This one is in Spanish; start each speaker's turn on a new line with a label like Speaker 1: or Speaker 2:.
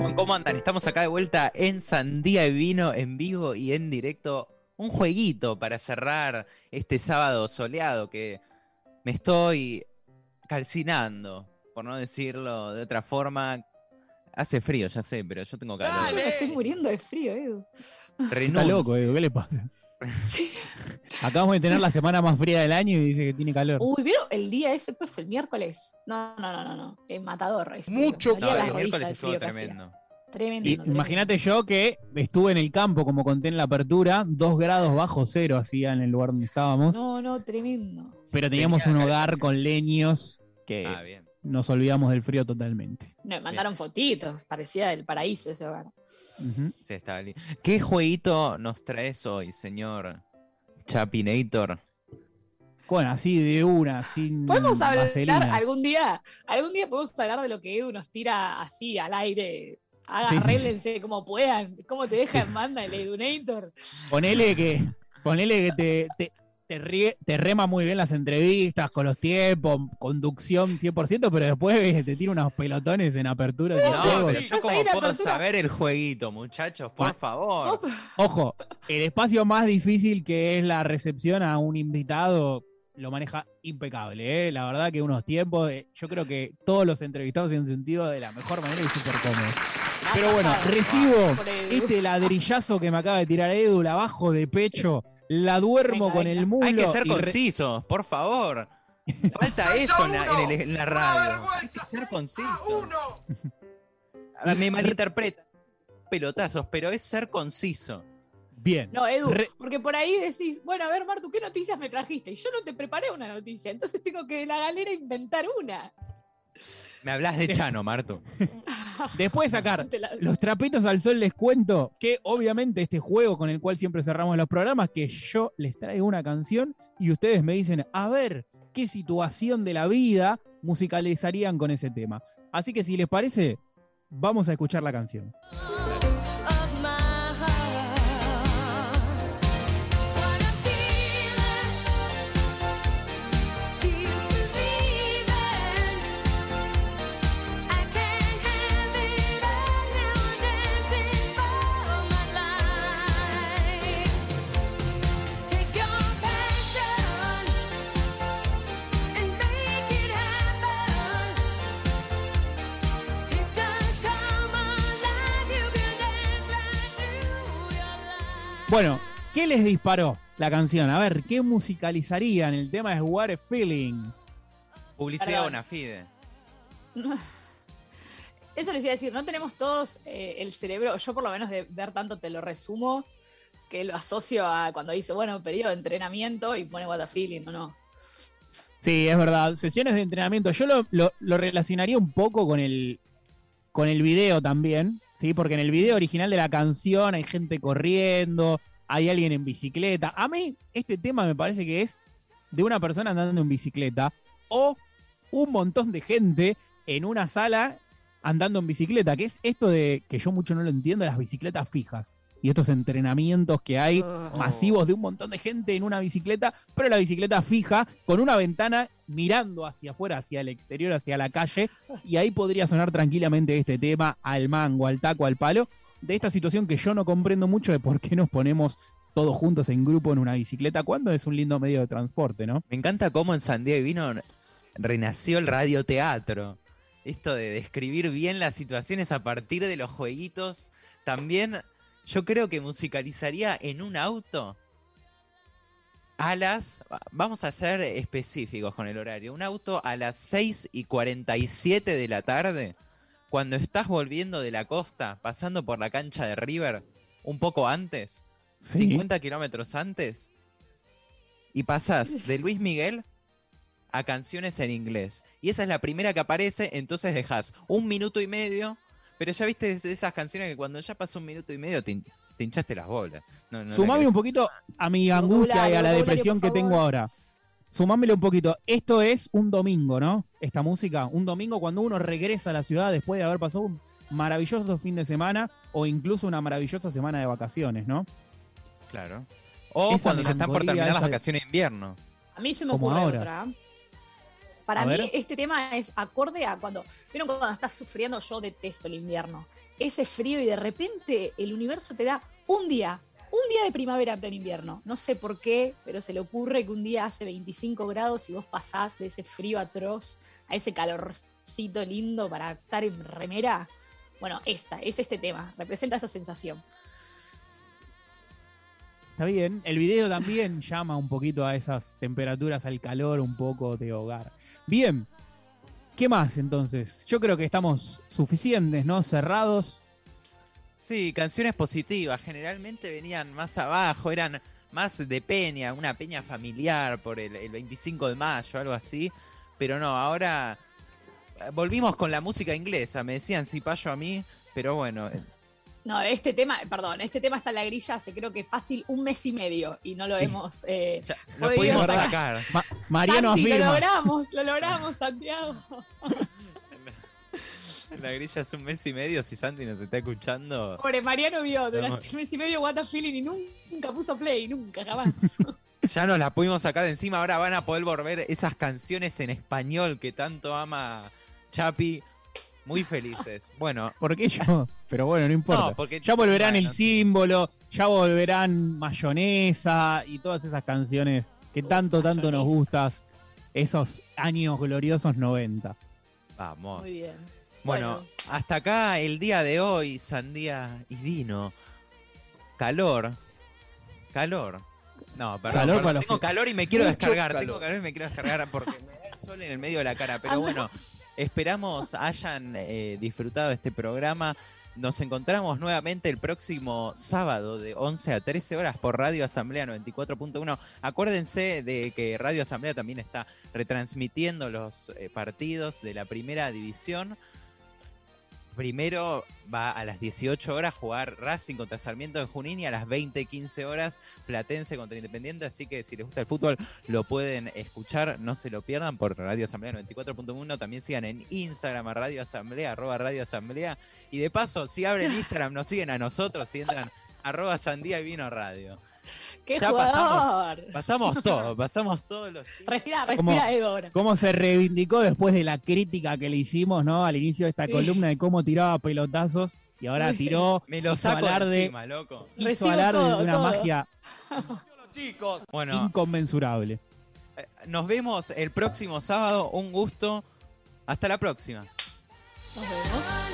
Speaker 1: Bueno, ¿Cómo andan? Estamos acá de vuelta en Sandía y Vino, en vivo y en directo. Un jueguito para cerrar este sábado soleado que me estoy calcinando, por no decirlo de otra forma. Hace frío, ya sé, pero yo tengo calor.
Speaker 2: Yo me estoy muriendo de frío, Edu.
Speaker 3: Está loco, Edu, ¿qué le pasa?
Speaker 2: Sí.
Speaker 3: Acabamos de tener la semana más fría del año y dice que tiene calor.
Speaker 2: Uy, ¿vieron el día ese? Pues fue el miércoles. No, no, no, no, no. Es matador. esto.
Speaker 4: Mucho
Speaker 1: No, el miércoles estuvo
Speaker 2: hacía.
Speaker 1: tremendo.
Speaker 2: Tremendo.
Speaker 3: Sí,
Speaker 2: tremendo.
Speaker 3: imagínate yo que estuve en el campo, como conté en la apertura, dos grados bajo cero hacía en el lugar donde estábamos,
Speaker 2: No, no, tremendo.
Speaker 3: pero teníamos
Speaker 1: Tenía
Speaker 3: un hogar con leños que
Speaker 1: Ah, bien.
Speaker 3: nos olvidamos del frío totalmente.
Speaker 2: No, me mandaron fotitos. Parecía el paraíso ese hogar.
Speaker 1: Sí, está lindo. ¿Qué jueguito nos traes hoy, señor Chapinator?
Speaker 3: Bueno, así de una, sin
Speaker 2: ¿Podemos hablar
Speaker 3: vaselina.
Speaker 2: algún día? Algún día podemos hablar de lo que Edu nos tira así al aire. Haga,
Speaker 3: Sí,
Speaker 2: como puedan. ¿Cómo te deja en banda el Edunator?
Speaker 3: Ponele que, ponele que te, te, te te rema muy bien las entrevistas, con los tiempos, conducción 100%, pero después te tira unos pelotones en apertura.
Speaker 1: No, pero yo como puedo
Speaker 2: apertura.
Speaker 1: saber el jueguito, muchachos, por
Speaker 3: Ah.
Speaker 1: favor.
Speaker 3: Ojo, el espacio más difícil que es la recepción a un invitado lo maneja impecable, ¿eh? La verdad que unos tiempos, eh, yo creo que todos los entrevistados se han sentido de la mejor manera y súper cómodos. Pero bueno, recibo este ladrillazo que me acaba de tirar Edu, la bajo de pecho, la duermo
Speaker 2: Venga,
Speaker 3: con
Speaker 2: venga.
Speaker 3: el mulo.
Speaker 1: Hay que ser concisos, por favor. Falta eso en la, en el- en la radio. Hay que ser conciso. Ah, Me malinterpreta. Pelotazos, pero es ser conciso.
Speaker 3: Bien.
Speaker 2: No, Edu,
Speaker 3: Re-
Speaker 2: porque por ahí decís, bueno, a ver, Martu, ¿qué noticias me trajiste? Y yo no te preparé una noticia, entonces tengo que de la galera inventar una.
Speaker 1: Me hablas de Chano, Marto.
Speaker 3: Después de sacar los trapitos al sol, les cuento que obviamente este juego con el cual siempre cerramos los programas, que yo les traigo una canción y ustedes me dicen, a ver, qué situación de la vida musicalizarían con ese tema. Así que si les parece, vamos a escuchar la canción. Bueno, ¿qué les disparó la canción? A ver, ¿qué musicalizarían? El tema es What a Feeling.
Speaker 1: Publicidad bona fide.
Speaker 2: Eso les iba a decir, no tenemos todos eh, el cerebro, yo por lo menos de ver tanto te lo resumo, que lo asocio a cuando dice, bueno, periodo de entrenamiento y pone what a feeling, ¿o no?
Speaker 3: Sí, es verdad. Sesiones de entrenamiento. Yo lo, lo- lo relacionaría un poco con el, con el video también, ¿sí? Porque en el video original de la canción hay gente corriendo, hay alguien en bicicleta. A mí, este tema me parece que es de una persona andando en bicicleta o un montón de gente en una sala andando en bicicleta, que es esto de que yo mucho no lo entiendo, las bicicletas fijas y estos entrenamientos que hay
Speaker 2: Ugh.
Speaker 3: masivos de un montón de gente en una bicicleta, pero la bicicleta fija con una ventana mirando hacia afuera, hacia el exterior, hacia la calle, y ahí podría sonar tranquilamente este tema al mango, al taco, al palo, de esta situación que yo no comprendo mucho de por qué nos ponemos todos juntos en grupo en una bicicleta cuando es un lindo medio de transporte, ¿no?
Speaker 1: Me encanta cómo en San Diego y Vino renació el radioteatro. Esto de describir bien las situaciones a partir de los jueguitos. También yo creo que musicalizaría en un auto a las... Vamos a ser específicos con el horario. Un auto a las 6 y 47 de la tarde, cuando estás volviendo de la costa, pasando por la cancha de River, un poco antes, 50 kilómetros antes, y pasas de Luis Miguel a canciones en inglés. Y esa es la primera que aparece, entonces dejas un minuto y medio, pero ya viste esas canciones que cuando ya pasó un minuto y medio te, te hinchaste las bolas. No,
Speaker 3: Sumame un poquito a mi angustia y a la depresión que tengo ahora. Sumámelo un poquito. Esto es un domingo, ¿no? Esta música. Un domingo cuando uno regresa a la ciudad después de haber pasado un maravilloso fin de semana o incluso una maravillosa semana de vacaciones, ¿no?
Speaker 1: Claro. O
Speaker 3: Esa
Speaker 1: cuando se están por terminar las vacaciones de invierno.
Speaker 2: A mí se me
Speaker 3: Como
Speaker 2: ocurre
Speaker 3: ahora.
Speaker 2: otra. Para
Speaker 3: A
Speaker 2: mí
Speaker 3: ver.
Speaker 2: este tema es acorde a cuando, ¿vieron cuando estás sufriendo? Yo detesto el invierno. ese frío y de repente el universo te da un día, un día de primavera en pleno invierno. No sé por qué, pero se le ocurre que un día hace 25 grados y vos pasás de ese frío atroz a ese calorcito lindo para estar en remera. Bueno, esta, es este tema, representa esa sensación.
Speaker 3: Está bien. El video también llama un poquito a esas temperaturas, al calor un poco de hogar. Bien. ¿Qué más entonces? Yo creo que estamos suficientes, ¿no? Cerrados.
Speaker 1: Sí, canciones positivas. Generalmente venían más abajo, eran más de peña, una peña familiar por el, el 25 de mayo, algo así. Pero no, ahora eh, volvimos con la música inglesa. Me decían si payo a mí, pero bueno, eh,
Speaker 2: No, este tema, perdón, este tema está en la grilla hace creo que fácil un mes y medio y no lo hemos. eh,
Speaker 1: ya lo pudimos
Speaker 2: sacar.
Speaker 1: sacar.
Speaker 3: Ma- Mariano
Speaker 2: Santi, lo
Speaker 3: afirma.
Speaker 2: logramos, lo logramos, Santiago.
Speaker 1: En la grilla hace un mes y medio, si Santi nos está escuchando.
Speaker 2: Pobre Mariano vio durante un mes y medio What a Feeling y nunca puso play, nunca, jamás.
Speaker 1: Ya nos la pudimos sacar de encima, ahora van a poder volver esas canciones en español que tanto ama Chapi. Muy felices. Bueno,
Speaker 3: ¿Por qué yo? Pero bueno, no importa.
Speaker 1: no, porque
Speaker 3: Ya volverán el símbolo, ya volverán mayonesa y todas esas canciones que
Speaker 2: Uf,
Speaker 3: tanto, tanto nos gustas. Esos años gloriosos 90.
Speaker 1: Vamos.
Speaker 2: Muy bien.
Speaker 1: Bueno,
Speaker 2: Bueno.
Speaker 1: hasta acá el día de hoy, sandía y vino. Calor. Calor. No, perdón.
Speaker 3: Calor
Speaker 1: perdón,
Speaker 3: para los
Speaker 1: tengo
Speaker 3: que-
Speaker 1: calor y me quiero
Speaker 4: Mucho
Speaker 1: descargar.
Speaker 4: calor.
Speaker 1: Tengo calor y me quiero descargar porque me da el sol en el medio de la cara. Pero
Speaker 2: Anda.
Speaker 1: bueno, esperamos hayan eh, disfrutado este programa. Nos encontramos nuevamente el próximo sábado de 11 a 13 horas por Radio Asamblea 94.1. Acuérdense de que Radio Asamblea también está retransmitiendo los eh, partidos de la primera división. Primero va a las 18 horas jugar Racing contra Sarmiento en Junín y a las 20, 15 horas Platense contra Independiente. Así que si les gusta el fútbol lo pueden escuchar, no se lo pierdan por Radio Asamblea 94.1. También sigan en Instagram a Radio Asamblea, arroba Radio Asamblea. Y de paso, si abren Instagram, nos siguen a nosotros y entran arroba Sandía y Vino Radio.
Speaker 2: ¡Qué
Speaker 1: Ya
Speaker 2: jugador!
Speaker 1: Pasamos todo, pasamos todos los...
Speaker 2: Respira, respira, Edor.
Speaker 3: Cómo se reivindicó después de la crítica que le hicimos, ¿no? Al inicio de esta
Speaker 2: Sí.
Speaker 3: columna de cómo tiraba pelotazos y ahora tiró,
Speaker 1: Me lo
Speaker 3: hizo
Speaker 1: saco de
Speaker 3: alarde,
Speaker 1: encima, loco.
Speaker 3: hizo alarde
Speaker 2: todo,
Speaker 3: de una
Speaker 2: todo.
Speaker 3: magia
Speaker 4: Chicos,
Speaker 1: Bueno,
Speaker 3: inconmensurable.
Speaker 1: eh, nos vemos el próximo sábado. Un gusto. Hasta la próxima.
Speaker 2: Nos vemos.